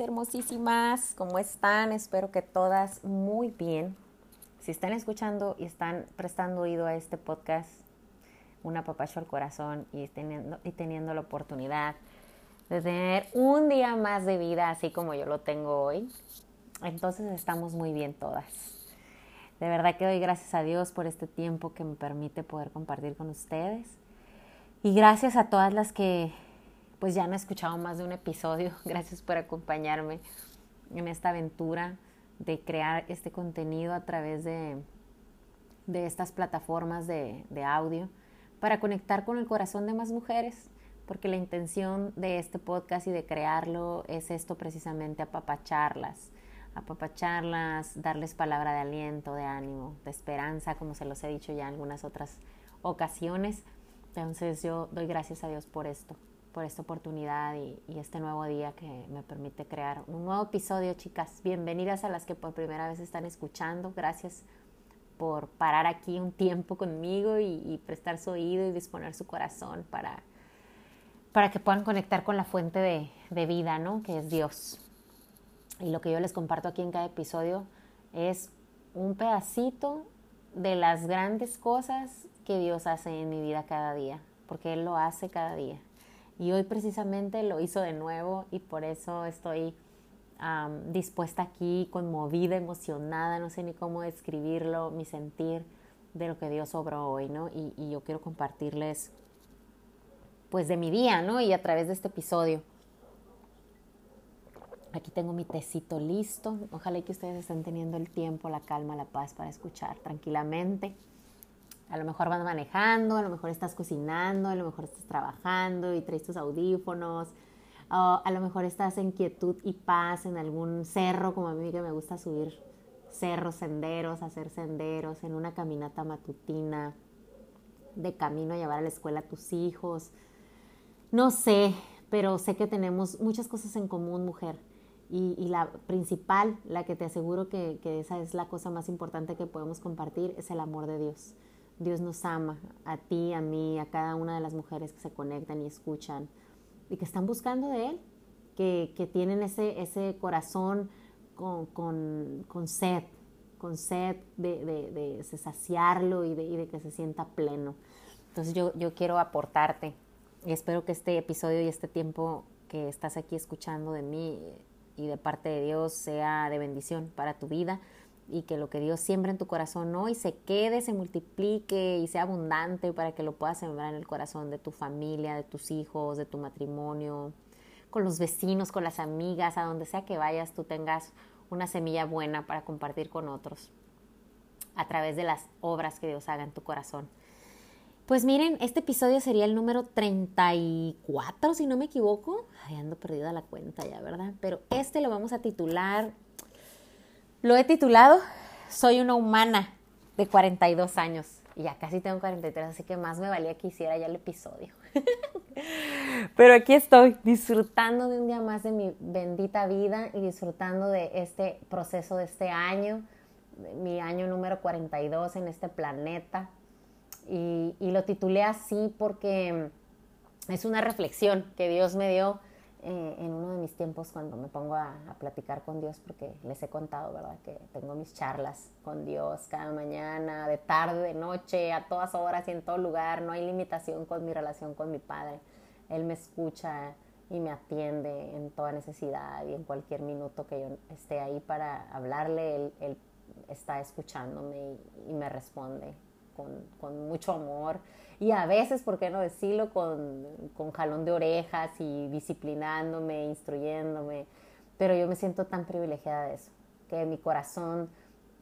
Hermosísimas, ¿cómo están? Espero que todas muy bien. Si están escuchando y están prestando oído a este podcast, un apapacho al corazón y teniendo la oportunidad de tener un día más de vida así como yo lo tengo hoy, entonces estamos muy bien todas. De verdad que doy gracias a Dios por este tiempo que me permite poder compartir con ustedes. Y gracias a todas las que pues ya han escuchado más de un episodio. Gracias por acompañarme en esta aventura de crear este contenido a través de, de estas plataformas de, de audio para conectar con el corazón de más mujeres, porque la intención de este podcast y de crearlo es esto precisamente, apapacharlas, apapacharlas, darles palabra de aliento, de ánimo, de esperanza, como se los he dicho ya en algunas otras ocasiones. Entonces yo doy gracias a Dios por esto por esta oportunidad y, este nuevo día que me permite crear un nuevo episodio, chicas. Bienvenidas a las que por primera vez están escuchando. Gracias por parar aquí un tiempo conmigo y, prestar su oído y disponer su corazón para, para que puedan conectar con la fuente de, de vida, ¿no? Que es Dios. Y lo que yo les comparto aquí en cada episodio es un pedacito de las grandes cosas que Dios hace en mi vida cada día, porque Él lo hace cada día. Y hoy precisamente lo hizo de nuevo y por eso estoy dispuesta aquí, conmovida, emocionada, no sé ni cómo describirlo, mi sentir de lo que Dios obró hoy, ¿no? Y, y, yo quiero compartirles, pues, de mi día, ¿no? Y a través de este episodio. Aquí tengo mi tecito listo. Ojalá que ustedes estén teniendo el tiempo, la calma, la paz para escuchar tranquilamente. A lo mejor vas manejando, a lo mejor estás cocinando, a lo mejor estás trabajando y traes tus audífonos. a lo mejor estás en quietud y paz en algún cerro, como a mí que me gusta subir cerros, senderos, hacer senderos, en una caminata matutina, de camino a llevar a la escuela a tus hijos. No sé, pero sé que tenemos muchas cosas en común, mujer. Y, la principal, la que te aseguro que, esa es la cosa más importante que podemos compartir, es el amor de Dios. Dios nos ama, a ti, a mí, a cada una de las mujeres que se conectan y escuchan y que están buscando de Él, que, que tienen ese, ese corazón con, con, con sed, con sed de, de, de saciarlo y de, y de, que se sienta pleno. Entonces yo, yo quiero aportarte y espero que este episodio y este tiempo que estás aquí escuchando de mí y de parte de Dios sea de bendición para tu vida y que lo que Dios siembra en tu corazón hoy se quede, se multiplique y sea abundante para que lo puedas sembrar en el corazón de tu familia, de tus hijos, de tu matrimonio, con los vecinos, con las amigas, a donde sea que vayas, tú tengas una semilla buena para compartir con otros a través de las obras que Dios haga en tu corazón. Pues miren, este episodio sería el número 34, si no me equivoco. Ay, ando perdida la cuenta ya, ¿verdad? Pero este lo vamos a titular lo he titulado Soy una humana de 42 años. Y ya casi tengo 43, así que más me valía que hiciera ya el episodio. Pero aquí estoy, disfrutando de un día más de mi bendita vida y disfrutando de este proceso de este año, mi año número 42 en este planeta. Y, y lo titulé así porque es una reflexión que Dios me dio eh, en uno de mis tiempos cuando me pongo a, platicar con Dios, porque les he contado, ¿verdad? Que tengo mis charlas con Dios cada mañana, de tarde, de noche, a todas horas y en todo lugar. No hay limitación con mi relación con mi Padre. Él me escucha y me atiende en toda necesidad y en cualquier minuto que yo esté ahí para hablarle, Él, está escuchándome y, me responde con, con mucho amor y a veces, ¿por qué no decirlo? Con, con jalón de orejas y disciplinándome, instruyéndome. Pero yo me siento tan privilegiada de eso, que mi corazón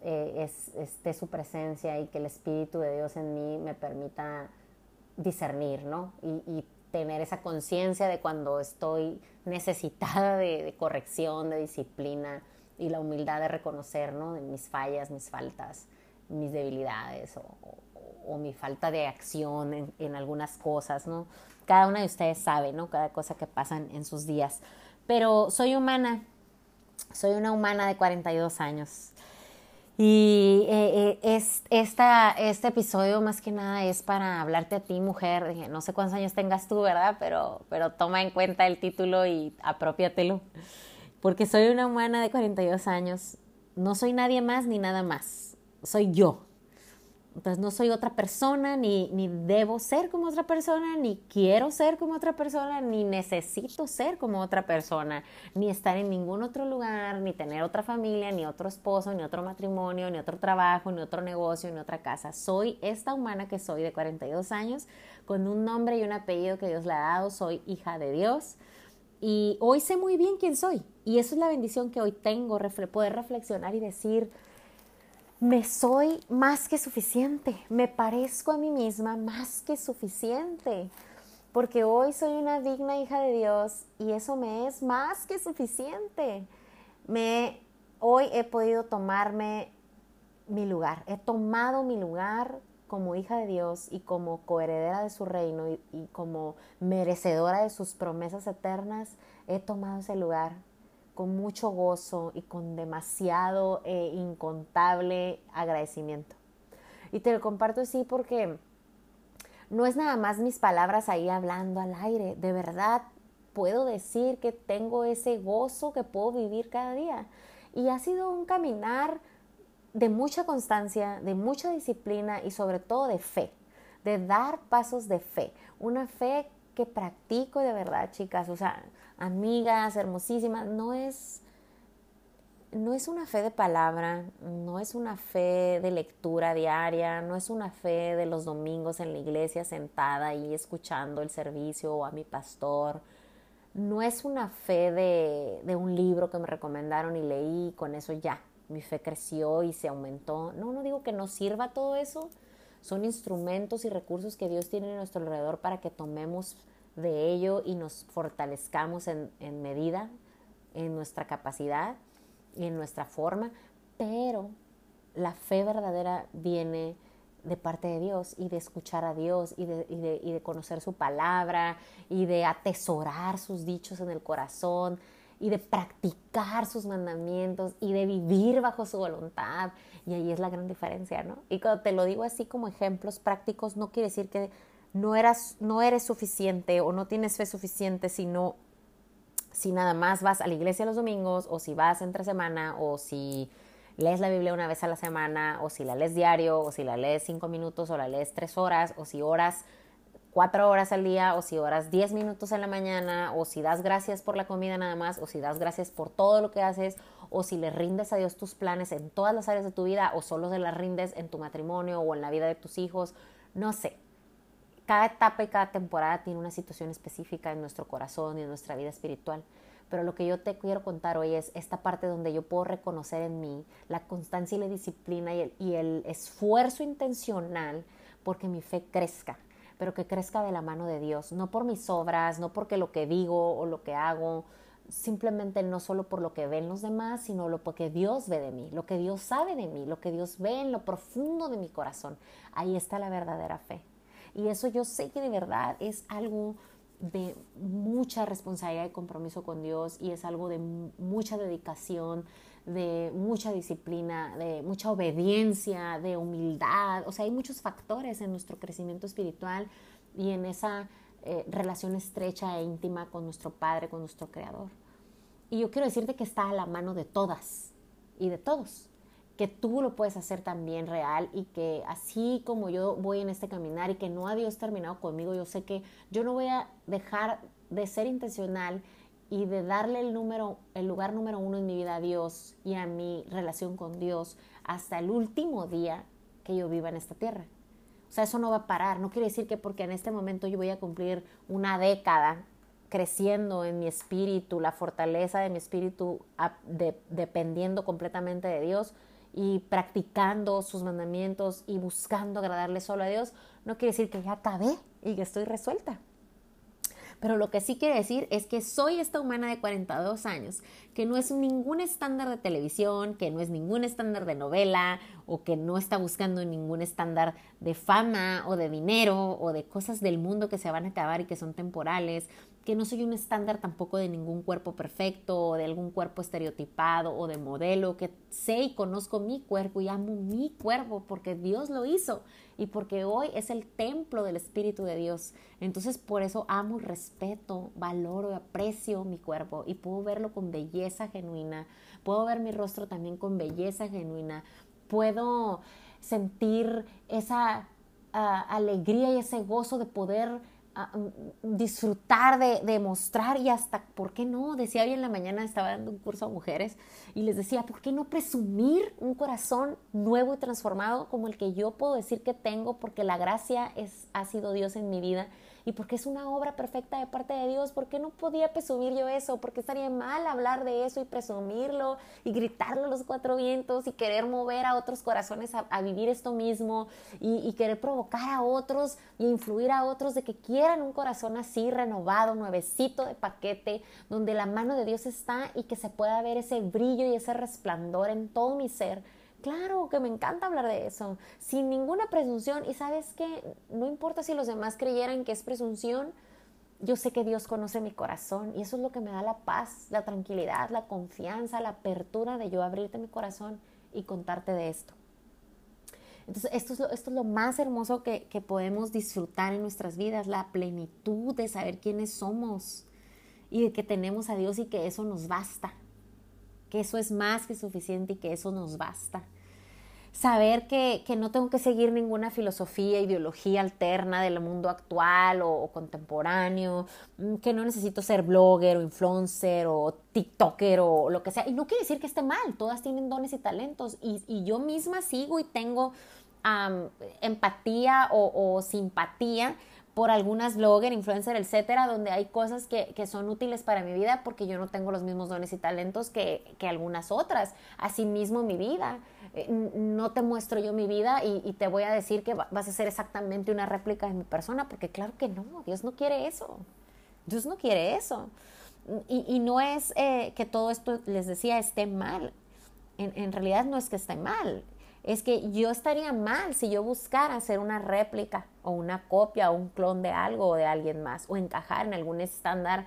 eh, es, esté su presencia y que el Espíritu de Dios en mí me permita discernir, ¿no? Y, y tener esa conciencia de cuando estoy necesitada de, de, corrección, de disciplina y la humildad de reconocer, ¿no? De mis fallas, mis faltas, mis debilidades o, o mi falta de acción en, algunas cosas, ¿no? Cada una de ustedes sabe, ¿no? Cada cosa que pasan en sus días. Pero soy humana, soy una humana de 42 años. Y eh, eh, es, esta, este episodio más que nada es para hablarte a ti, mujer. No sé cuántos años tengas tú, ¿verdad? Pero, pero toma en cuenta el título y apropiatelo. Porque soy una humana de 42 años. No soy nadie más ni nada más. Soy yo. Entonces no soy otra persona, ni, ni debo ser como otra persona, ni quiero ser como otra persona, ni necesito ser como otra persona, ni estar en ningún otro lugar, ni tener otra familia, ni otro esposo, ni otro matrimonio, ni otro trabajo, ni otro negocio, ni otra casa. Soy esta humana que soy de 42 años, con un nombre y un apellido que Dios le ha dado, soy hija de Dios. Y hoy sé muy bien quién soy. Y eso es la bendición que hoy tengo, poder reflexionar y decir, me soy más que suficiente, me parezco a mí misma más que suficiente, porque hoy soy una digna hija de Dios y eso me es más que suficiente. Me, hoy he podido tomarme mi lugar, he tomado mi lugar como hija de Dios y como coheredera de su reino y, y como merecedora de sus promesas eternas, he tomado ese lugar con mucho gozo y con demasiado e incontable agradecimiento. Y te lo comparto así porque no es nada más mis palabras ahí hablando al aire, de verdad puedo decir que tengo ese gozo que puedo vivir cada día. Y ha sido un caminar de mucha constancia, de mucha disciplina y sobre todo de fe, de dar pasos de fe, una fe que practico de verdad, chicas. O sea, amigas hermosísimas, no es, no es una fe de palabra, no es una fe de lectura diaria, no es una fe de los domingos en la iglesia sentada y escuchando el servicio o a mi pastor. No es una fe de, de un libro que me recomendaron y leí, con eso ya, mi fe creció y se aumentó. No, no digo que no sirva todo eso, son instrumentos y recursos que Dios tiene a nuestro alrededor para que tomemos de ello y nos fortalezcamos en, en medida, en nuestra capacidad y en nuestra forma, pero la fe verdadera viene de parte de Dios y de escuchar a Dios y de, y, de, y de, conocer su palabra y de atesorar sus dichos en el corazón y de practicar sus mandamientos y de vivir bajo su voluntad. Y ahí es la gran diferencia, ¿no? Y cuando te lo digo así como ejemplos prácticos, no quiere decir que no, eras, no eres suficiente o no tienes fe suficiente si no, si nada más vas a la iglesia los domingos o si vas entre semana o si lees la Biblia una vez a la semana o si la lees diario o si la lees cinco minutos o la lees tres horas o si oras cuatro horas al día o si oras diez minutos en la mañana o si das gracias por la comida nada más o si das gracias por todo lo que haces o si le rindes a Dios tus planes en todas las áreas de tu vida o solo se las rindes en tu matrimonio o en la vida de tus hijos, no sé, cada etapa y cada temporada tiene una situación específica en nuestro corazón y en nuestra vida espiritual. Pero lo que yo te quiero contar hoy es esta parte donde yo puedo reconocer en mí la constancia y la disciplina y el, esfuerzo intencional porque mi fe crezca, pero que crezca de la mano de Dios, no por mis obras, no porque lo que digo o lo que hago, simplemente no solo por lo que ven los demás, sino lo que Dios ve de mí, lo que Dios sabe de mí, lo que Dios ve en lo profundo de mi corazón. Ahí está la verdadera fe. Y eso yo sé que de verdad es algo de mucha responsabilidad y compromiso con Dios y es algo de mucha dedicación, de mucha disciplina, de mucha obediencia, de humildad. O sea, hay muchos factores en nuestro crecimiento espiritual y en esa eh, relación estrecha e íntima con nuestro Padre, con nuestro Creador. Y yo quiero decirte que está a la mano de todas y de todos que tú lo puedes hacer también real y que así como yo voy en este caminar y que no ha Dios terminado conmigo, yo sé que yo no voy a dejar de ser intencional y de darle el número, el lugar número uno en mi vida a Dios y a mi relación con Dios hasta el último día que yo viva en esta tierra. O sea, eso no va a parar. No quiere decir que porque en este momento yo voy a cumplir una década creciendo en mi espíritu, la fortaleza de mi espíritu dependiendo completamente de Dios, y practicando sus mandamientos y buscando agradarle solo a Dios, no quiere decir que ya acabé y que estoy resuelta. Pero lo que sí quiere decir es que soy esta humana de 42 años, que no es ningún estándar de televisión, que no es ningún estándar de novela o que no está buscando ningún estándar de fama o de dinero o de cosas del mundo que se van a acabar y que son temporales, que no soy un estándar tampoco de ningún cuerpo perfecto o de algún cuerpo estereotipado o de modelo, que sé y conozco mi cuerpo y amo mi cuerpo porque Dios lo hizo y porque hoy es el templo del Espíritu de Dios. Entonces por eso amo, respeto, valoro y aprecio mi cuerpo y puedo verlo con belleza genuina, puedo ver mi rostro también con belleza genuina, puedo sentir esa ah, alegría y ese gozo de poder disfrutar de, de, mostrar y hasta, ¿por qué no? Decía hoy en la mañana, estaba dando un curso a mujeres y les decía, ¿por qué no presumir un corazón nuevo y transformado como el que yo puedo decir que tengo porque la gracia es, ha sido Dios en mi vida? y porque es una obra perfecta de parte de Dios, ¿por qué no podía presumir yo eso? ¿Por qué estaría mal hablar de eso y presumirlo y gritarlo a los cuatro vientos y querer mover a otros corazones a, vivir esto mismo y, querer provocar a otros y influir a otros de que quieran un corazón así renovado, nuevecito de paquete, donde la mano de Dios está y que se pueda ver ese brillo y ese resplandor en todo mi ser? Claro que me encanta hablar de eso, sin ninguna presunción. Y sabes que no importa si los demás creyeran que es presunción, yo sé que Dios conoce mi corazón y eso es lo que me da la paz, la tranquilidad, la confianza, la apertura de yo abrirte mi corazón y contarte de esto. Entonces, esto es lo, esto es lo más hermoso que, que podemos disfrutar en nuestras vidas, la plenitud de saber quiénes somos y de que tenemos a Dios y que eso nos basta que eso es más que suficiente y que eso nos basta. Saber que, no tengo que seguir ninguna filosofía, ideología alterna del mundo actual o, contemporáneo, mm, que no necesito ser blogger o influencer o tiktoker o lo que sea. Y no quiere decir que esté mal, todas tienen dones y talentos y, yo misma sigo y tengo empatía o simpatía por algunas blogger, influencer, etcétera, donde hay cosas que, son útiles para mi vida porque yo no tengo los mismos dones y talentos que, algunas otras. Asimismo, mi vida. Eh, no te muestro yo mi vida y, te voy a decir que vas a ser exactamente una réplica de mi persona, porque claro que no, Dios no quiere eso. Dios no quiere eso. Y, no es eh, que todo esto, les decía, esté mal. En, en realidad no es que esté mal, es que yo estaría mal si yo buscara hacer una réplica o una copia o un clon de algo o de alguien más o encajar en algún estándar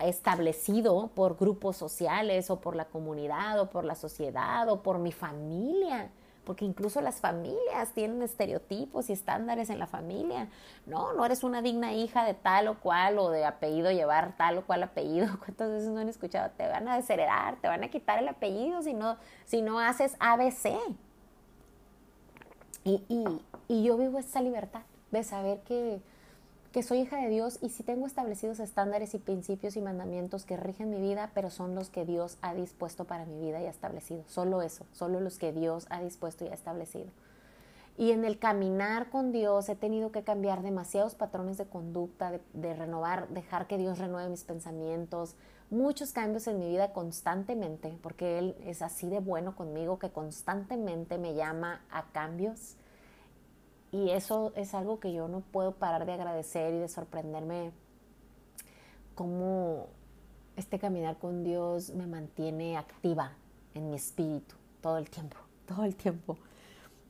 establecido por grupos sociales o por la comunidad o por la sociedad o por mi familia porque incluso las familias tienen estereotipos y estándares en la familia. No, no eres una digna hija de tal o cual o de apellido llevar tal o cual apellido. ¿Cuántas veces no han escuchado? Te van a desheredar, te van a quitar el apellido si no, si no haces ABC. Y, y, y yo vivo esa libertad de saber que que soy hija de Dios y si tengo establecidos estándares y principios y mandamientos que rigen mi vida, pero son los que Dios ha dispuesto para mi vida y ha establecido. Solo eso, solo los que Dios ha dispuesto y ha establecido. Y en el caminar con Dios he tenido que cambiar demasiados patrones de conducta, de, renovar, dejar que Dios renueve mis pensamientos, muchos cambios en mi vida constantemente, porque Él es así de bueno conmigo que constantemente me llama a cambios y eso es algo que yo no puedo parar de agradecer y de sorprenderme cómo este caminar con Dios me mantiene activa en mi espíritu todo el tiempo, todo el tiempo.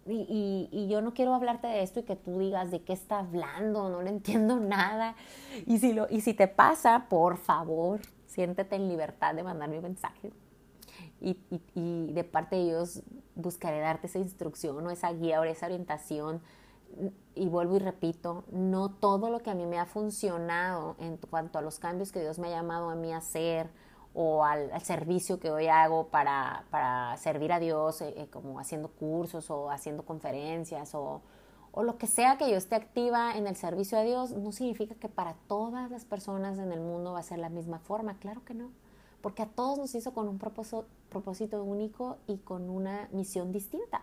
Y, y, yo no quiero hablarte de esto y que tú digas de qué está hablando, no le entiendo nada. Y si, lo, y si te pasa, por favor, siéntete en libertad de mandarme un mensaje. Y, y, de parte de Dios buscaré darte esa instrucción o esa guía o esa orientación y vuelvo y repito, no todo lo que a mí me ha funcionado en cuanto a los cambios que Dios me ha llamado a mí a hacer o al, servicio que hoy hago para, para servir a Dios, eh, eh, como haciendo cursos o haciendo conferencias o, o lo que sea que yo esté activa en el servicio a Dios, no significa que para todas las personas en el mundo va a ser la misma forma, claro que no, porque a todos nos hizo con un propósito, propósito único y con una misión distinta.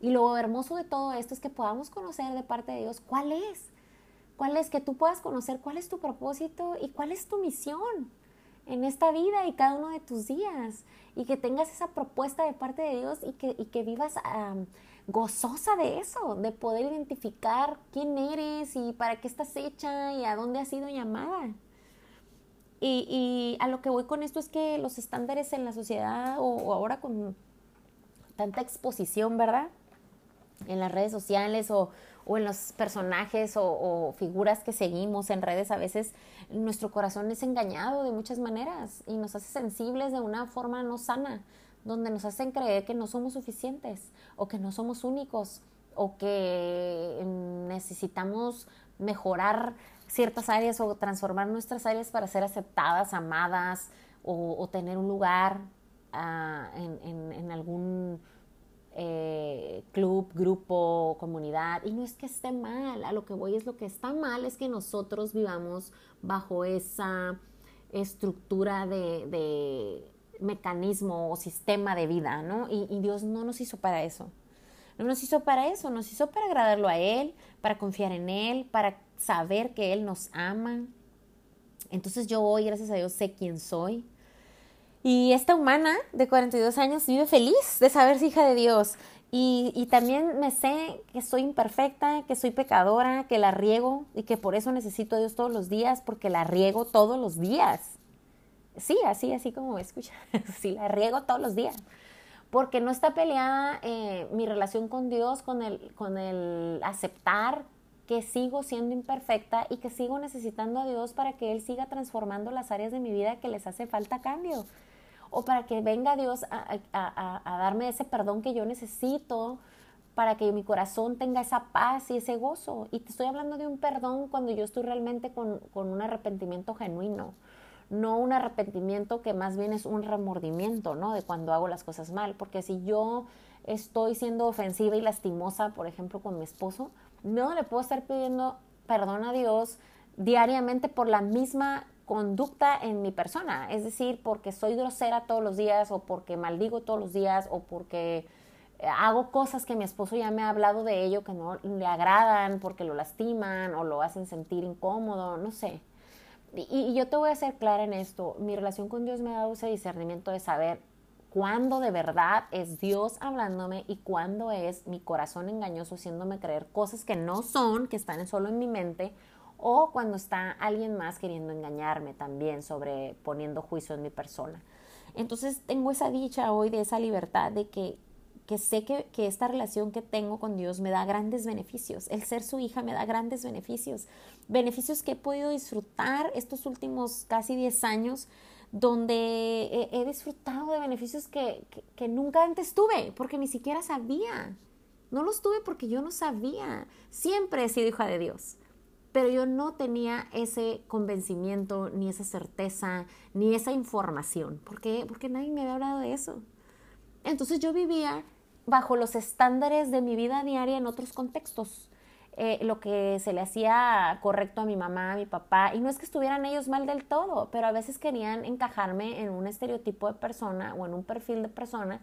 Y lo hermoso de todo esto es que podamos conocer de parte de Dios cuál es, cuál es, que tú puedas conocer cuál es tu propósito y cuál es tu misión en esta vida y cada uno de tus días. Y que tengas esa propuesta de parte de Dios y que, y que vivas gozosa de eso, de poder identificar quién eres y para qué estás hecha y a dónde has sido llamada. Y, a lo que voy con esto es que los estándares en la sociedad o ahora con tanta exposición, ¿verdad? en las redes sociales o en los personajes o, figuras que seguimos en redes, a veces nuestro corazón es engañado de muchas maneras y nos hace sensibles de una forma no sana, donde nos hacen creer que no somos suficientes o que no somos únicos o que necesitamos mejorar ciertas áreas o transformar nuestras áreas para ser aceptadas, amadas o, tener un lugar ah, en, algún eh, club, grupo, comunidad. Y no es que esté mal, a lo que voy es lo que está mal es que nosotros vivamos bajo esa estructura de, mecanismo o sistema de vida, ¿no? y Dios no nos hizo para eso. No nos hizo para eso, nos hizo para agradarlo a Él, para confiar en Él, para saber que Él nos ama. Entonces yo hoy, gracias a Dios, sé quién soy. Y esta humana de 42 años vive feliz de saberse hija de Dios. Y, y, también me sé que soy imperfecta, que soy pecadora, que la riego y que por eso necesito a Dios todos los días, porque la riego todos los días. Sí, así, así como me escucha. sí, la riego todos los días porque no está peleada eh, mi relación con Dios con el, con el aceptar que sigo siendo imperfecta y que sigo necesitando a Dios para que Él siga transformando las áreas de mi vida que les hace falta cambio. O para que venga Dios a, darme ese perdón que yo necesito, para que mi corazón tenga esa paz y ese gozo. Y te estoy hablando de un perdón cuando yo estoy realmente con, con un arrepentimiento genuino no un arrepentimiento que más bien es un remordimiento, ¿no? De cuando hago las cosas mal, porque si yo estoy siendo ofensiva y lastimosa, por ejemplo, con mi esposo, no le puedo estar pidiendo perdón a Dios diariamente por la misma conducta en mi persona, es decir, porque soy grosera todos los días o porque maldigo todos los días o porque hago cosas que mi esposo ya me ha hablado de ello que no le agradan porque lo lastiman o lo hacen sentir incómodo, no sé. Y, yo te voy a ser clara en esto, mi relación con Dios me ha dado ese discernimiento de saber cuándo de verdad es Dios hablándome y cuándo es mi corazón engañoso haciéndome creer cosas que no son, que están solo en mi mente, o cuando está alguien más queriendo engañarme también sobre poniendo juicio en mi persona. Entonces tengo esa dicha hoy de esa libertad de que que sé que, esta relación que tengo con Dios me da grandes beneficios. El ser su hija me da grandes beneficios. Beneficios que he podido disfrutar estos últimos casi 10 años donde he, disfrutado de beneficios que, que, nunca antes tuve, porque ni siquiera sabía. No los tuve porque yo no sabía. Siempre he sido hija de Dios, pero yo no tenía ese convencimiento, ni esa certeza, ni esa información. ¿Por qué? Porque nadie me había hablado de eso. Entonces yo vivía bajo los estándares de mi vida diaria en otros contextos. Eh, lo que se le hacía correcto a mi mamá, a mi papá, y no es que estuvieran ellos mal del todo, pero a veces querían encajarme en un estereotipo de persona o en un perfil de persona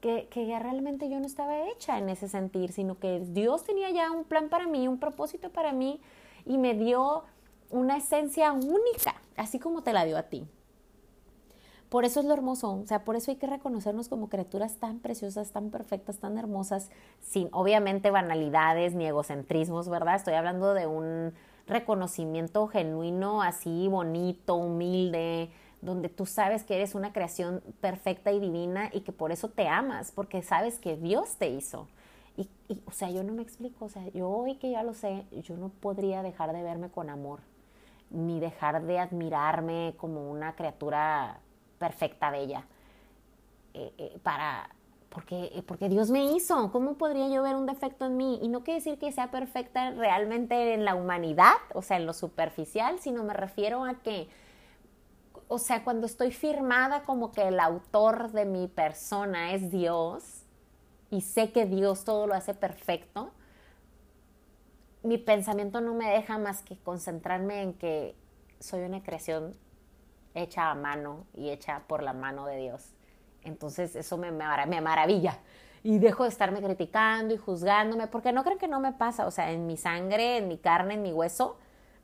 que, que realmente yo no estaba hecha en ese sentir, sino que Dios tenía ya un plan para mí, un propósito para mí, y me dio una esencia única, así como te la dio a ti. Por eso es lo hermoso, o sea, por eso hay que reconocernos como criaturas tan preciosas, tan perfectas, tan hermosas, sin obviamente banalidades ni egocentrismos, ¿verdad? Estoy hablando de un reconocimiento genuino, así bonito, humilde, donde tú sabes que eres una creación perfecta y divina y que por eso te amas, porque sabes que Dios te hizo. Y, o sea, yo no me explico, o sea, yo hoy que ya lo sé, yo no podría dejar de verme con amor, ni dejar de admirarme como una criatura perfecta, bella, eh, eh, para, porque, eh, porque Dios me hizo, ¿cómo podría yo ver un defecto en mí? Y no quiere decir que sea perfecta realmente en la humanidad, o sea, en lo superficial, sino me refiero a que, o sea, cuando estoy firmada como que el autor de mi persona es Dios, y sé que Dios todo lo hace perfecto, mi pensamiento no me deja más que concentrarme en que soy una creación hecha a mano y hecha por la mano de Dios. Entonces eso me, me, maravilla. Y dejo de estarme criticando y juzgándome, porque no creen que no me pasa, o sea, en mi sangre, en mi carne, en mi hueso,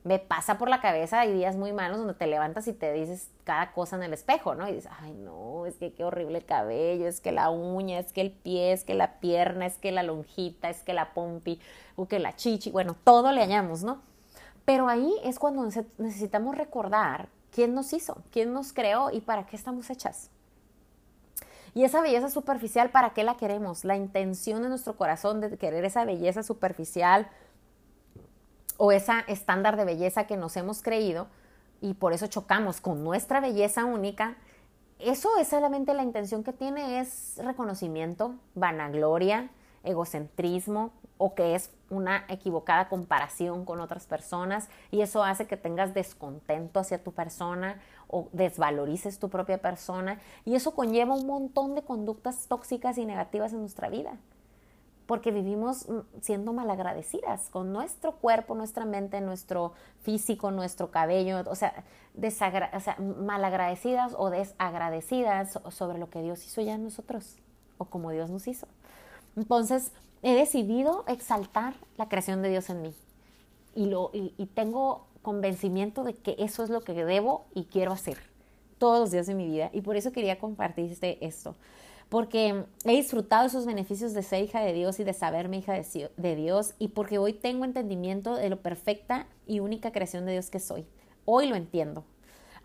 me pasa por la cabeza, hay días muy malos donde te levantas y te dices cada cosa en el espejo, ¿no? Y dices, ay, no, es que qué horrible el cabello, es que la uña, es que el pie, es que la pierna, es que la lonjita, es que la pompi, o que la chichi, bueno, todo le hallamos, ¿no? Pero ahí es cuando necesitamos recordar quién nos hizo, quién nos creó y para qué estamos hechas. Y esa belleza superficial, ¿para qué la queremos? La intención de nuestro corazón de querer esa belleza superficial o esa estándar de belleza que nos hemos creído y por eso chocamos con nuestra belleza única, eso es solamente la intención que tiene es reconocimiento, vanagloria, egocentrismo o que es una equivocada comparación con otras personas y eso hace que tengas descontento hacia tu persona o desvalorices tu propia persona y eso conlleva un montón de conductas tóxicas y negativas en nuestra vida porque vivimos mm, siendo malagradecidas con nuestro cuerpo, nuestra mente, nuestro físico, nuestro cabello, o sea, o sea, malagradecidas o desagradecidas sobre lo que Dios hizo ya en nosotros o como Dios nos hizo. Entonces, he decidido exaltar la creación de Dios en mí y, lo, y, tengo convencimiento de que eso es lo que debo y quiero hacer todos los días de mi vida y por eso quería compartirte esto porque he disfrutado esos beneficios de ser hija de Dios y de saberme hija de Dios y porque hoy tengo entendimiento de lo perfecta y única creación de Dios que soy. Hoy lo entiendo.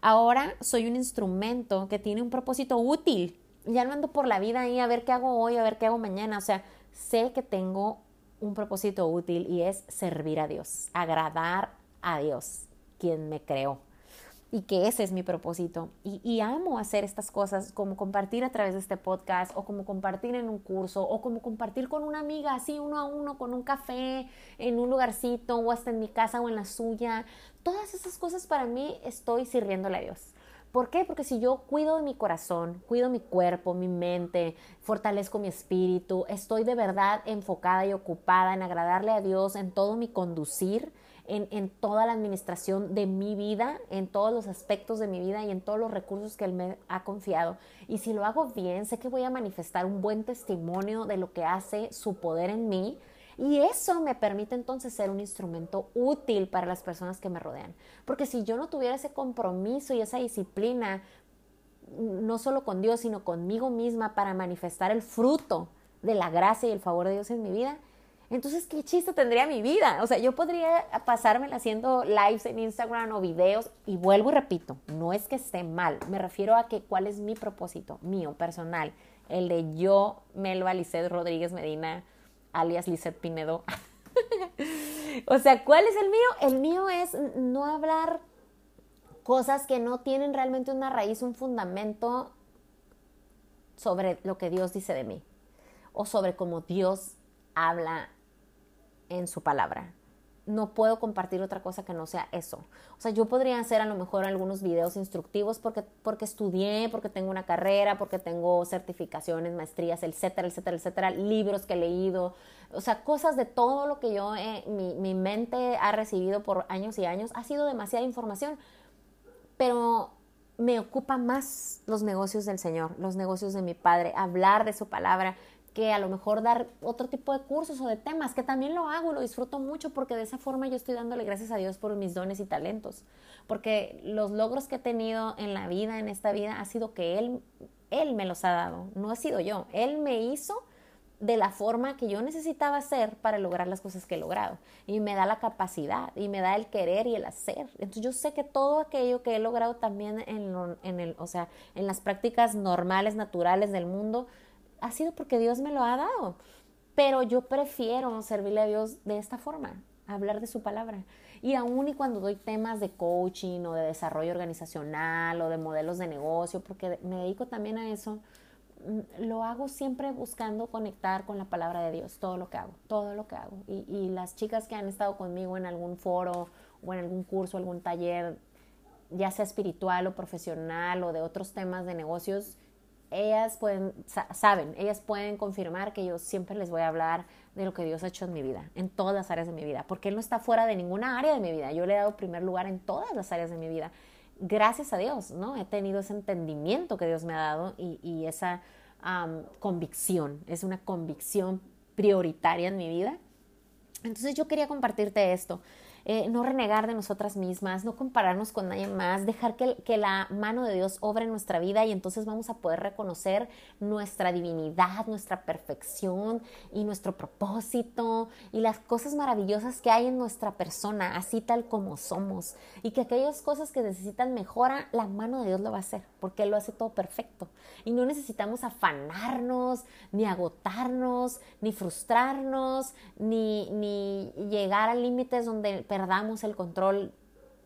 Ahora soy un instrumento que tiene un propósito útil. Ya no ando por la vida ahí a ver qué hago hoy, a ver qué hago mañana. O sea, sé que tengo un propósito útil y es servir a Dios, agradar a Dios, quien me creó y que ese es mi propósito. Y, amo hacer estas cosas, como compartir a través de este podcast, o como compartir en un curso, o como compartir con una amiga, así uno a uno, con un café, en un lugarcito, o hasta en mi casa o en la suya. Todas esas cosas para mí estoy sirviéndole a Dios. ¿Por qué? Porque si yo cuido de mi corazón, cuido mi cuerpo, mi mente, fortalezco mi espíritu, estoy de verdad enfocada y ocupada en agradarle a Dios en todo mi conducir, en, toda la administración de mi vida, en todos los aspectos de mi vida y en todos los recursos que Él me ha confiado. Y si lo hago bien, sé que voy a manifestar un buen testimonio de lo que hace su poder en mí. Y eso me permite entonces ser un instrumento útil para las personas que me rodean. Porque si yo no tuviera ese compromiso y esa disciplina, no solo con Dios, sino conmigo misma para manifestar el fruto de la gracia y el favor de Dios en mi vida, entonces, ¿qué chiste tendría mi vida? O sea, yo podría pasármela haciendo lives en Instagram o videos y vuelvo y repito, no es que esté mal, me refiero a que cuál es mi propósito, mío, personal, el de yo, Melba Lisset Rodríguez Medina, alias Lisset Pinedo. o sea, ¿cuál es el mío? El mío es no hablar cosas que no tienen realmente una raíz, un fundamento sobre lo que Dios dice de mí o sobre cómo Dios habla en su palabra. No puedo compartir otra cosa que no sea eso. O sea, yo podría hacer a lo mejor algunos videos instructivos porque, porque estudié, porque tengo una carrera, porque tengo certificaciones, maestrías, etcétera, etcétera, etcétera, libros que he leído. O sea, cosas de todo lo que yo, mi, mi mente ha recibido por años y años. Ha sido demasiada información. Pero me ocupa más los negocios del Señor, los negocios de mi Padre, hablar de su palabra, que a lo mejor dar otro tipo de cursos o de temas, que también lo hago, lo disfruto mucho porque de esa forma yo estoy dándole gracias a Dios por mis dones y talentos, porque los logros que he tenido en la vida, en esta vida, ha sido que Él, Él me los ha dado, no ha sido yo, Él me hizo de la forma que yo necesitaba ser para lograr las cosas que he logrado. Y me da la capacidad, y me da el querer y el hacer. Entonces yo sé que todo aquello que he logrado también en, en, el, o sea, en las prácticas normales, naturales del mundo, ha sido porque Dios me lo ha dado. Pero yo prefiero servirle a Dios de esta forma, hablar de su palabra. Y aún y cuando doy temas de coaching o de desarrollo organizacional o de modelos de negocio, porque me dedico también a eso, mm, lo hago siempre buscando conectar con la palabra de Dios, todo lo que hago, todo lo que hago. Y, y las chicas que han estado conmigo en algún foro o en algún curso, algún taller, ya sea espiritual o profesional o de otros temas de negocios, ellas pueden, saben, ellas pueden confirmar que yo siempre les voy a hablar de lo que Dios ha hecho en mi vida, en todas las áreas de mi vida, porque Él no está fuera de ninguna área de mi vida. Yo le he dado primer lugar en todas las áreas de mi vida. Gracias a Dios, ¿no? He tenido ese entendimiento que Dios me ha dado y, esa convicción. Es una convicción prioritaria en mi vida. Entonces yo quería compartirte esto. Eh, no renegar de nosotras mismas, no compararnos con nadie más, dejar que, la mano de Dios obre en nuestra vida y entonces vamos a poder reconocer nuestra divinidad, nuestra perfección y nuestro propósito y las cosas maravillosas que hay en nuestra persona, así tal como somos. Y que aquellas cosas que necesitan mejora, la mano de Dios lo va a hacer, porque Él lo hace todo perfecto. Y no necesitamos afanarnos, ni agotarnos, ni frustrarnos, ni llegar a límites donde perdamos el control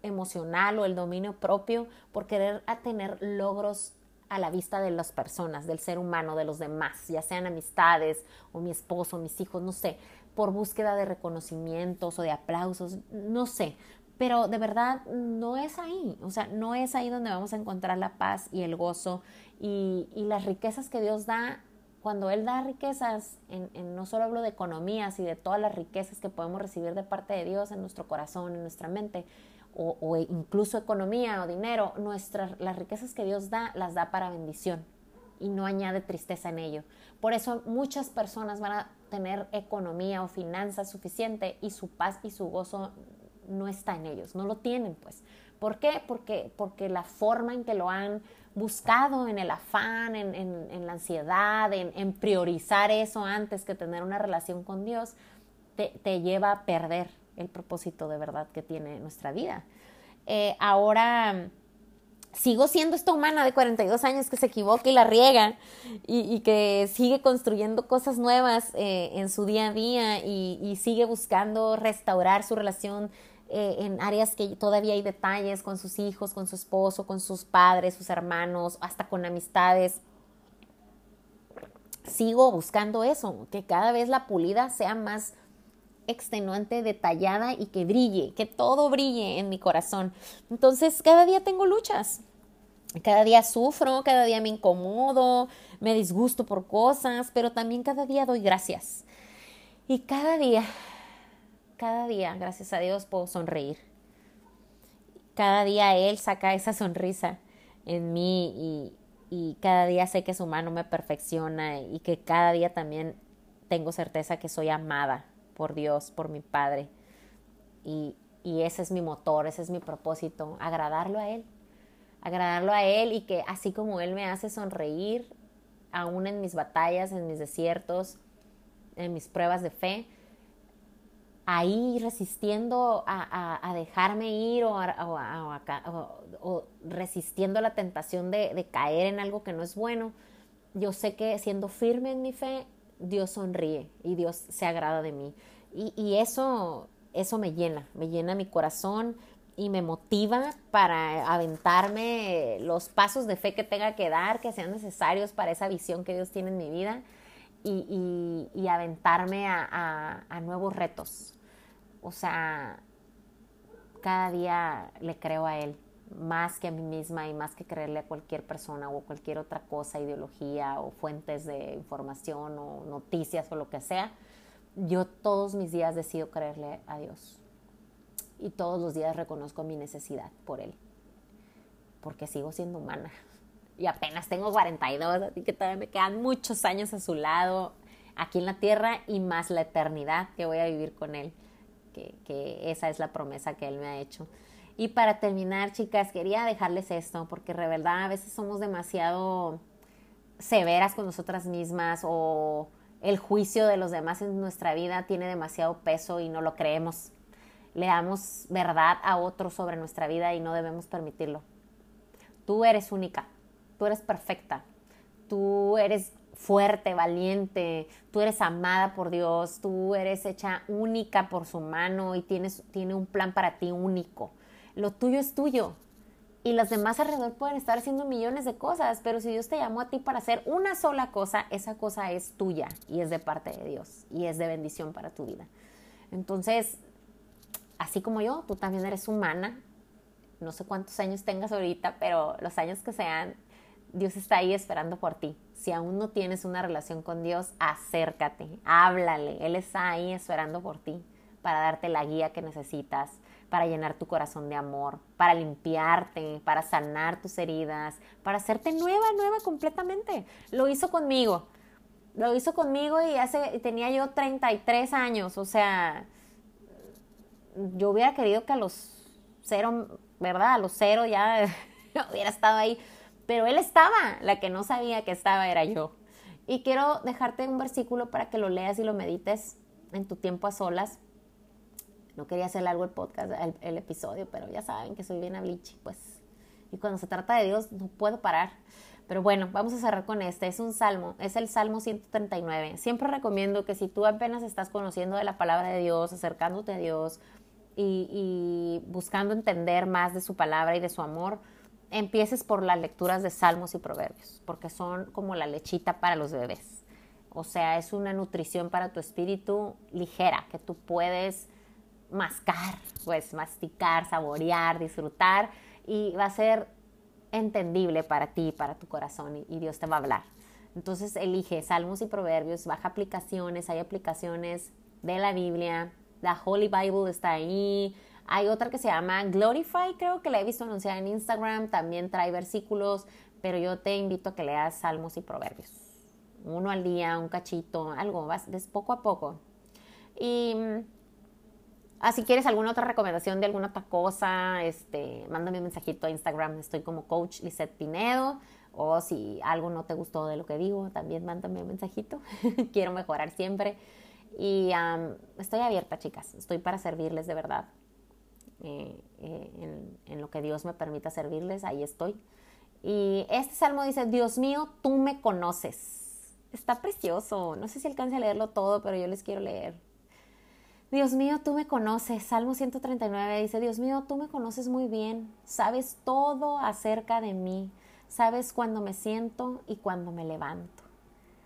emocional o el dominio propio por querer tener logros a la vista de las personas, del ser humano, de los demás, ya sean amistades o mi esposo, mis hijos, no sé, por búsqueda de reconocimientos o de aplausos, no sé, pero de verdad no es ahí, o sea, no es ahí donde vamos a encontrar la paz y el gozo y, las riquezas que Dios da. Cuando Él da riquezas, en, no solo hablo de economías y de todas las riquezas que podemos recibir de parte de Dios en nuestro corazón, en nuestra mente, o, incluso economía o dinero, nuestras, las riquezas que Dios da, las da para bendición y no añade tristeza en ello. Por eso muchas personas van a tener economía o finanzas suficiente y su paz y su gozo no está en ellos, no lo tienen pues. ¿Por qué? Porque, porque la forma en que lo han buscado, en el afán, en, la ansiedad, en, priorizar eso antes que tener una relación con Dios, te, te lleva a perder el propósito de verdad que tiene nuestra vida. Eh, ahora sigo siendo esta humana de 42 años que se equivoca y la riega y, que sigue construyendo cosas nuevas eh, en su día a día y, sigue buscando restaurar su relación eh, en áreas que todavía hay detalles con sus hijos, con su esposo, con sus padres, sus hermanos, hasta con amistades. Sigo buscando eso, que cada vez la pulida sea más extenuante, detallada y que brille, que todo brille en mi corazón. Entonces, cada día tengo luchas. Cada día sufro, cada día me incomodo, me disgusto por cosas, pero también cada día doy gracias. Y cada día, cada día, gracias a Dios, puedo sonreír. Cada día Él saca esa sonrisa en mí y, y cada día sé que su mano me perfecciona y que cada día también tengo certeza que soy amada por Dios, por mi Padre. Y, ese es mi motor, ese es mi propósito, agradarlo a Él. Agradarlo a Él y que así como Él me hace sonreír, aún en mis batallas, en mis desiertos, en mis pruebas de fe, ahí resistiendo a, dejarme ir o, o, resistiendo la tentación de, de, caer en algo que no es bueno, yo sé que siendo firme en mi fe, Dios sonríe y Dios se agrada de mí. Y, eso, eso me llena, me llena mi corazón y me motiva para aventarme los pasos de fe que tenga que dar, que sean necesarios para esa visión que Dios tiene en mi vida y, aventarme a, a nuevos retos. O sea, cada día le creo a Él más que a mí misma y más que creerle a cualquier persona o cualquier otra cosa, ideología o fuentes de información o noticias o lo que sea, yo todos mis días decido creerle a Dios. Y todos los días reconozco mi necesidad por Él. Porque sigo siendo humana. Y apenas tengo 42, así que todavía me quedan muchos años a su lado, aquí en la tierra y más la eternidad que voy a vivir con Él. Que, esa es la promesa que Él me ha hecho. Y para terminar, chicas, quería dejarles esto, porque de verdad a veces somos demasiado severas con nosotras mismas o el juicio de los demás en nuestra vida tiene demasiado peso y no lo creemos. Le damos verdad a otros sobre nuestra vida y no debemos permitirlo. Tú eres única, tú eres perfecta, tú eres fuerte, valiente, tú eres amada por Dios, tú eres hecha única por su mano y tienes, tiene un plan para ti único lo tuyo es tuyo. Y los demás alrededor pueden estar haciendo millones de cosas, pero si Dios te llamó a ti para hacer una sola cosa, esa cosa es tuya y es de parte de Dios y es de bendición para tu vida. Entonces, así como yo, tú también eres humana. No sé cuántos años tengas ahorita, pero los años que sean, Dios está ahí esperando por ti. Si aún no tienes una relación con Dios, acércate, háblale. Él está ahí esperando por ti para darte la guía que necesitas, para llenar tu corazón de amor, para limpiarte, para sanar tus heridas, para hacerte nueva, nueva completamente. Lo hizo conmigo. Lo hizo conmigo y hace tenía yo 33 años, o sea, yo hubiera querido que a los cero, ¿verdad? A los cero ya hubiera estado ahí, pero él estaba, la que no sabía que estaba era yo. Y quiero dejarte un versículo para que lo leas y lo medites en tu tiempo a solas. No quería hacer largo el podcast, el, episodio, pero ya saben que soy bien ablichi, pues. Y cuando se trata de Dios, no puedo parar. Pero bueno, vamos a cerrar con este. Es un salmo, es el Salmo 139. Siempre recomiendo que si tú apenas estás conociendo de la palabra de Dios, acercándote a Dios, y, buscando entender más de su palabra y de su amor, empieces por las lecturas de salmos y proverbios, porque son como la lechita para los bebés. O sea, es una nutrición para tu espíritu ligera, que tú puedes mascar, pues masticar, saborear, disfrutar y va a ser entendible para ti, para tu corazón y, Dios te va a hablar. Entonces elige salmos y proverbios, baja aplicaciones, hay aplicaciones de la Biblia, la Holy Bible está ahí. Hay otra que se llama Glorify, creo que la he visto anunciada en Instagram, también trae versículos, pero yo te invito a que leas salmos y proverbios. Uno al día, un cachito, algo, vas de poco a poco. Y ah, quieres alguna otra recomendación de alguna otra cosa, este, mándame un mensajito a Instagram, estoy como coach Lisette Pinedo. O si algo no te gustó de lo que digo, también mándame un mensajito. Quiero mejorar siempre. Y estoy abierta, chicas. Estoy para servirles de verdad. Eh, eh, en, lo que Dios me permita servirles, ahí estoy. Y este salmo dice, Dios mío, tú me conoces. Está precioso. No sé si alcance a leerlo todo, pero yo les quiero leer. Dios mío, tú me conoces. Salmo 139 dice, Dios mío, tú me conoces muy bien. Sabes todo acerca de mí. Sabes cuando me siento y cuando me levanto,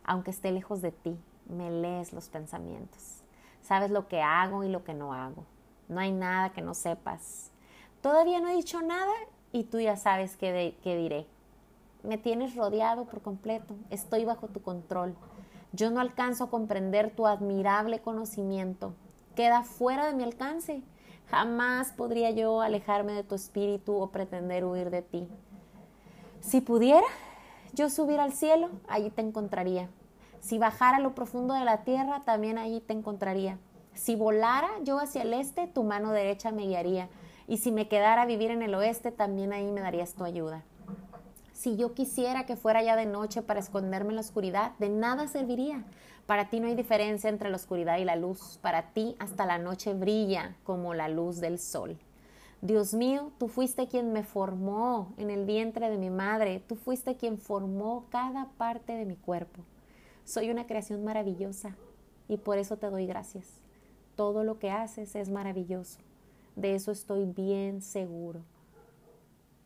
aunque esté lejos de ti me lees los pensamientos. Sabes lo que hago y lo que no hago. No hay nada que no sepas. Todavía no he dicho nada y tú ya sabes qué, diré. Me tienes rodeado por completo. Estoy bajo tu control. Yo no alcanzo a comprender tu admirable conocimiento. Queda fuera de mi alcance. Jamás podría yo alejarme de tu espíritu o pretender huir de ti. Si pudiera yo subir al cielo, allí te encontraría. Si bajara a lo profundo de la tierra, también allí te encontraría. Si volara yo hacia el este, tu mano derecha me guiaría. Y si me quedara a vivir en el oeste, también ahí me darías tu ayuda. Si yo quisiera que fuera ya de noche para esconderme en la oscuridad, de nada serviría. Para ti no hay diferencia entre la oscuridad y la luz. Para ti hasta la noche brilla como la luz del sol. Dios mío, tú fuiste quien me formó en el vientre de mi madre. Tú fuiste quien formó cada parte de mi cuerpo. Soy una creación maravillosa y por eso te doy gracias. Todo lo que haces es maravilloso. De eso estoy bien seguro.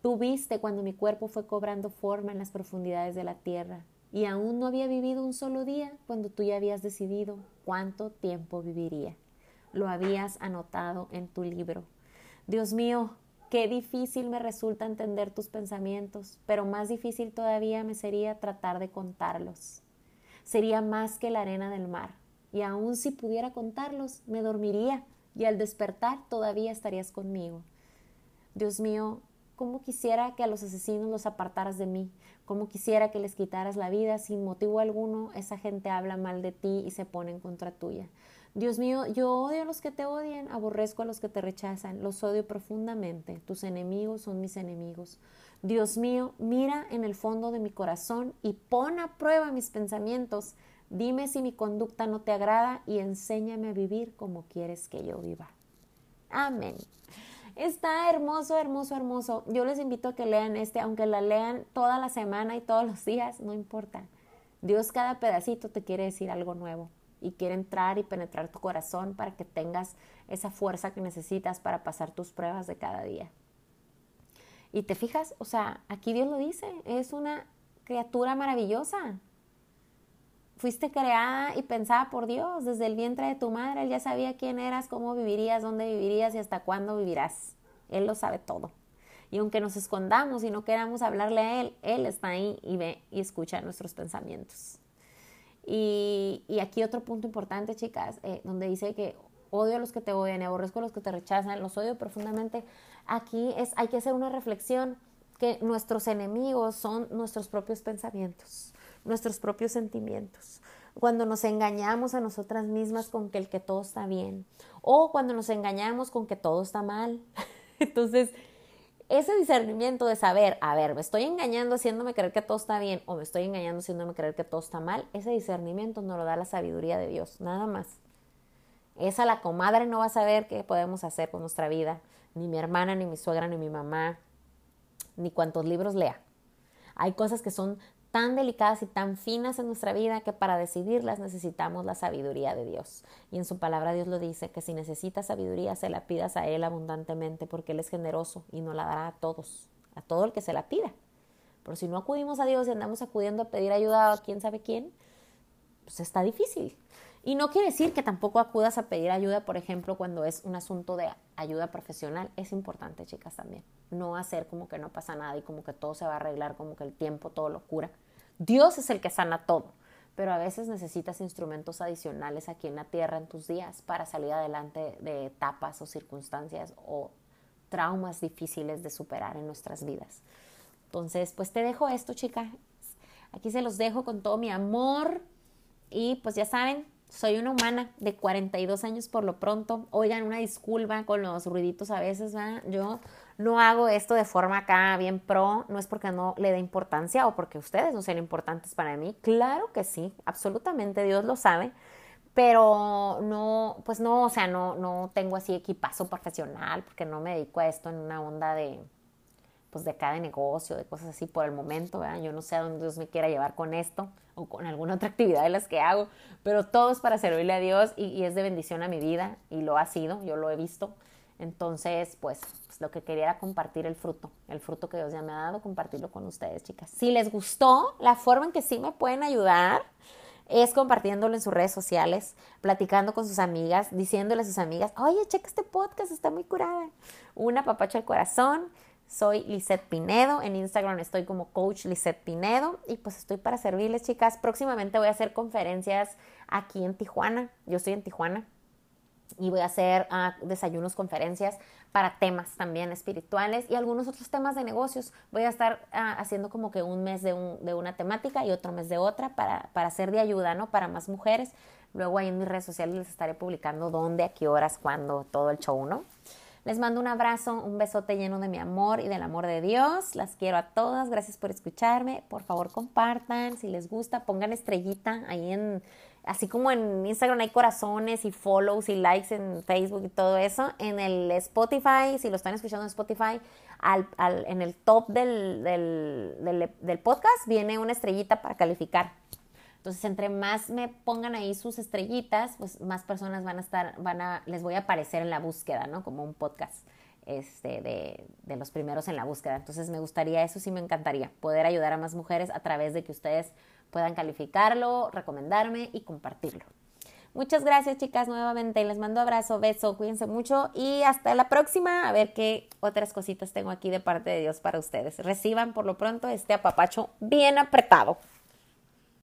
Tú viste cuando mi cuerpo fue cobrando forma en las profundidades de la tierra y aún no había vivido un solo día cuando tú ya habías decidido cuánto tiempo viviría. Lo habías anotado en tu libro. Dios mío, qué difícil me resulta entender tus pensamientos, pero más difícil todavía me sería tratar de contarlos sería más que la arena del mar. Y aun si pudiera contarlos, me dormiría y al despertar todavía estarías conmigo. Dios mío, cómo quisiera que a los asesinos los apartaras de mí, cómo quisiera que les quitaras la vida sin motivo alguno, esa gente habla mal de ti y se pone en contra tuya. Dios mío, yo odio a los que te odian, aborrezco a los que te rechazan, los odio profundamente, tus enemigos son mis enemigos. Dios mío, mira en el fondo de mi corazón y pon a prueba mis pensamientos. Dime si mi conducta no te agrada y enséñame a vivir como quieres que yo viva. Amén. Está hermoso, hermoso, hermoso. Yo les invito a que lean este, aunque la lean toda la semana y todos los días, no importa. Dios cada pedacito te quiere decir algo nuevo y quiere entrar y penetrar tu corazón para que tengas esa fuerza que necesitas para pasar tus pruebas de cada día. Y te fijas, o sea, aquí Dios lo dice, es una criatura maravillosa. Fuiste creada y pensada por Dios desde el vientre de tu madre. Él ya sabía quién eras, cómo vivirías, dónde vivirías y hasta cuándo vivirás. Él lo sabe todo. Y aunque nos escondamos y no queramos hablarle a Él, Él está ahí y ve y escucha nuestros pensamientos. Y, aquí otro punto importante, chicas, eh, donde dice que odio a los que te odian y aborrezco a los que te rechazan, los odio profundamente. Aquí es, hay que hacer una reflexión que nuestros enemigos son nuestros propios pensamientos, nuestros propios sentimientos. Cuando nos engañamos a nosotras mismas con que el que todo está bien o cuando nos engañamos con que todo está mal. Entonces, ese discernimiento de saber, a ver, me estoy engañando haciéndome creer que todo está bien o me estoy engañando haciéndome creer que todo está mal, ese discernimiento nos lo da la sabiduría de Dios, nada más. Esa la comadre no va a saber qué podemos hacer con nuestra vida, ni mi hermana, ni mi suegra, ni mi mamá, ni cuántos libros lea. Hay cosas que son tan delicadas y tan finas en nuestra vida que para decidirlas necesitamos la sabiduría de Dios. Y en su palabra Dios lo dice, que si necesitas sabiduría se la pidas a Él abundantemente porque Él es generoso y no la dará a todos, a todo el que se la pida. Pero si no acudimos a Dios y andamos acudiendo a pedir ayuda a quién sabe quién, pues está difícil. Y no quiere decir que tampoco acudas a pedir ayuda, por ejemplo, cuando es un asunto de ayuda profesional. Es importante, chicas, también. No hacer como que no pasa nada y como que todo se va a arreglar, como que el tiempo todo lo cura. Dios es el que sana todo, pero a veces necesitas instrumentos adicionales aquí en la tierra en tus días para salir adelante de etapas o circunstancias o traumas difíciles de superar en nuestras vidas. Entonces, pues te dejo esto, chicas. Aquí se los dejo con todo mi amor y pues ya saben, soy una humana de 42 años por lo pronto. Oigan, una disculpa con los ruiditos a veces, ¿verdad? Yo no hago esto de forma acá bien pro, no es porque no le dé importancia o porque ustedes no sean importantes para mí. Claro que sí, absolutamente, Dios lo sabe. Pero no, pues no, o sea, no, no tengo así equipazo profesional porque no me dedico a esto en una onda de, pues de cada negocio, de cosas así por el momento, ¿verdad? Yo no sé a dónde Dios me quiera llevar con esto o con alguna otra actividad de las que hago, pero todo es para servirle a Dios y, es de bendición a mi vida y lo ha sido, yo lo he visto. Entonces, pues, pues, lo que quería era compartir el fruto, el fruto que Dios ya me ha dado, compartirlo con ustedes, chicas. Si les gustó, la forma en que sí me pueden ayudar es compartiéndolo en sus redes sociales, platicando con sus amigas, diciéndole a sus amigas, oye, checa este podcast, está muy curada. Una papacha al corazón soy Lisette Pinedo. En Instagram estoy como Coach Lisette Pinedo. Y pues estoy para servirles, chicas. Próximamente voy a hacer conferencias aquí en Tijuana. Yo estoy en Tijuana. Y voy a hacer ah, desayunos, conferencias para temas también espirituales y algunos otros temas de negocios. Voy a estar ah, haciendo como que un mes de, un, de, una temática y otro mes de otra para, para ser de ayuda, ¿no? Para más mujeres. Luego ahí en mis redes sociales les estaré publicando dónde, a qué horas, cuándo, todo el show, ¿no? Les mando un abrazo, un besote lleno de mi amor y del amor de Dios. Las quiero a todas. Gracias por escucharme. Por favor, compartan. Si les gusta, pongan estrellita ahí en, así como en Instagram hay corazones y follows y likes en Facebook y todo eso. En el Spotify, si lo están escuchando en Spotify, al, en el top del, del, del podcast viene una estrellita para calificar. Entonces, entre más me pongan ahí sus estrellitas, pues más personas van a estar, van a, les voy a aparecer en la búsqueda, ¿no? Como un podcast este, de, de los primeros en la búsqueda. Entonces, me gustaría, eso sí me encantaría, poder ayudar a más mujeres a través de que ustedes puedan calificarlo, recomendarme y compartirlo. Muchas gracias, chicas, nuevamente. Les mando abrazo, beso, cuídense mucho y hasta la próxima. A ver qué otras cositas tengo aquí de parte de Dios para ustedes. Reciban por lo pronto este apapacho bien apretado.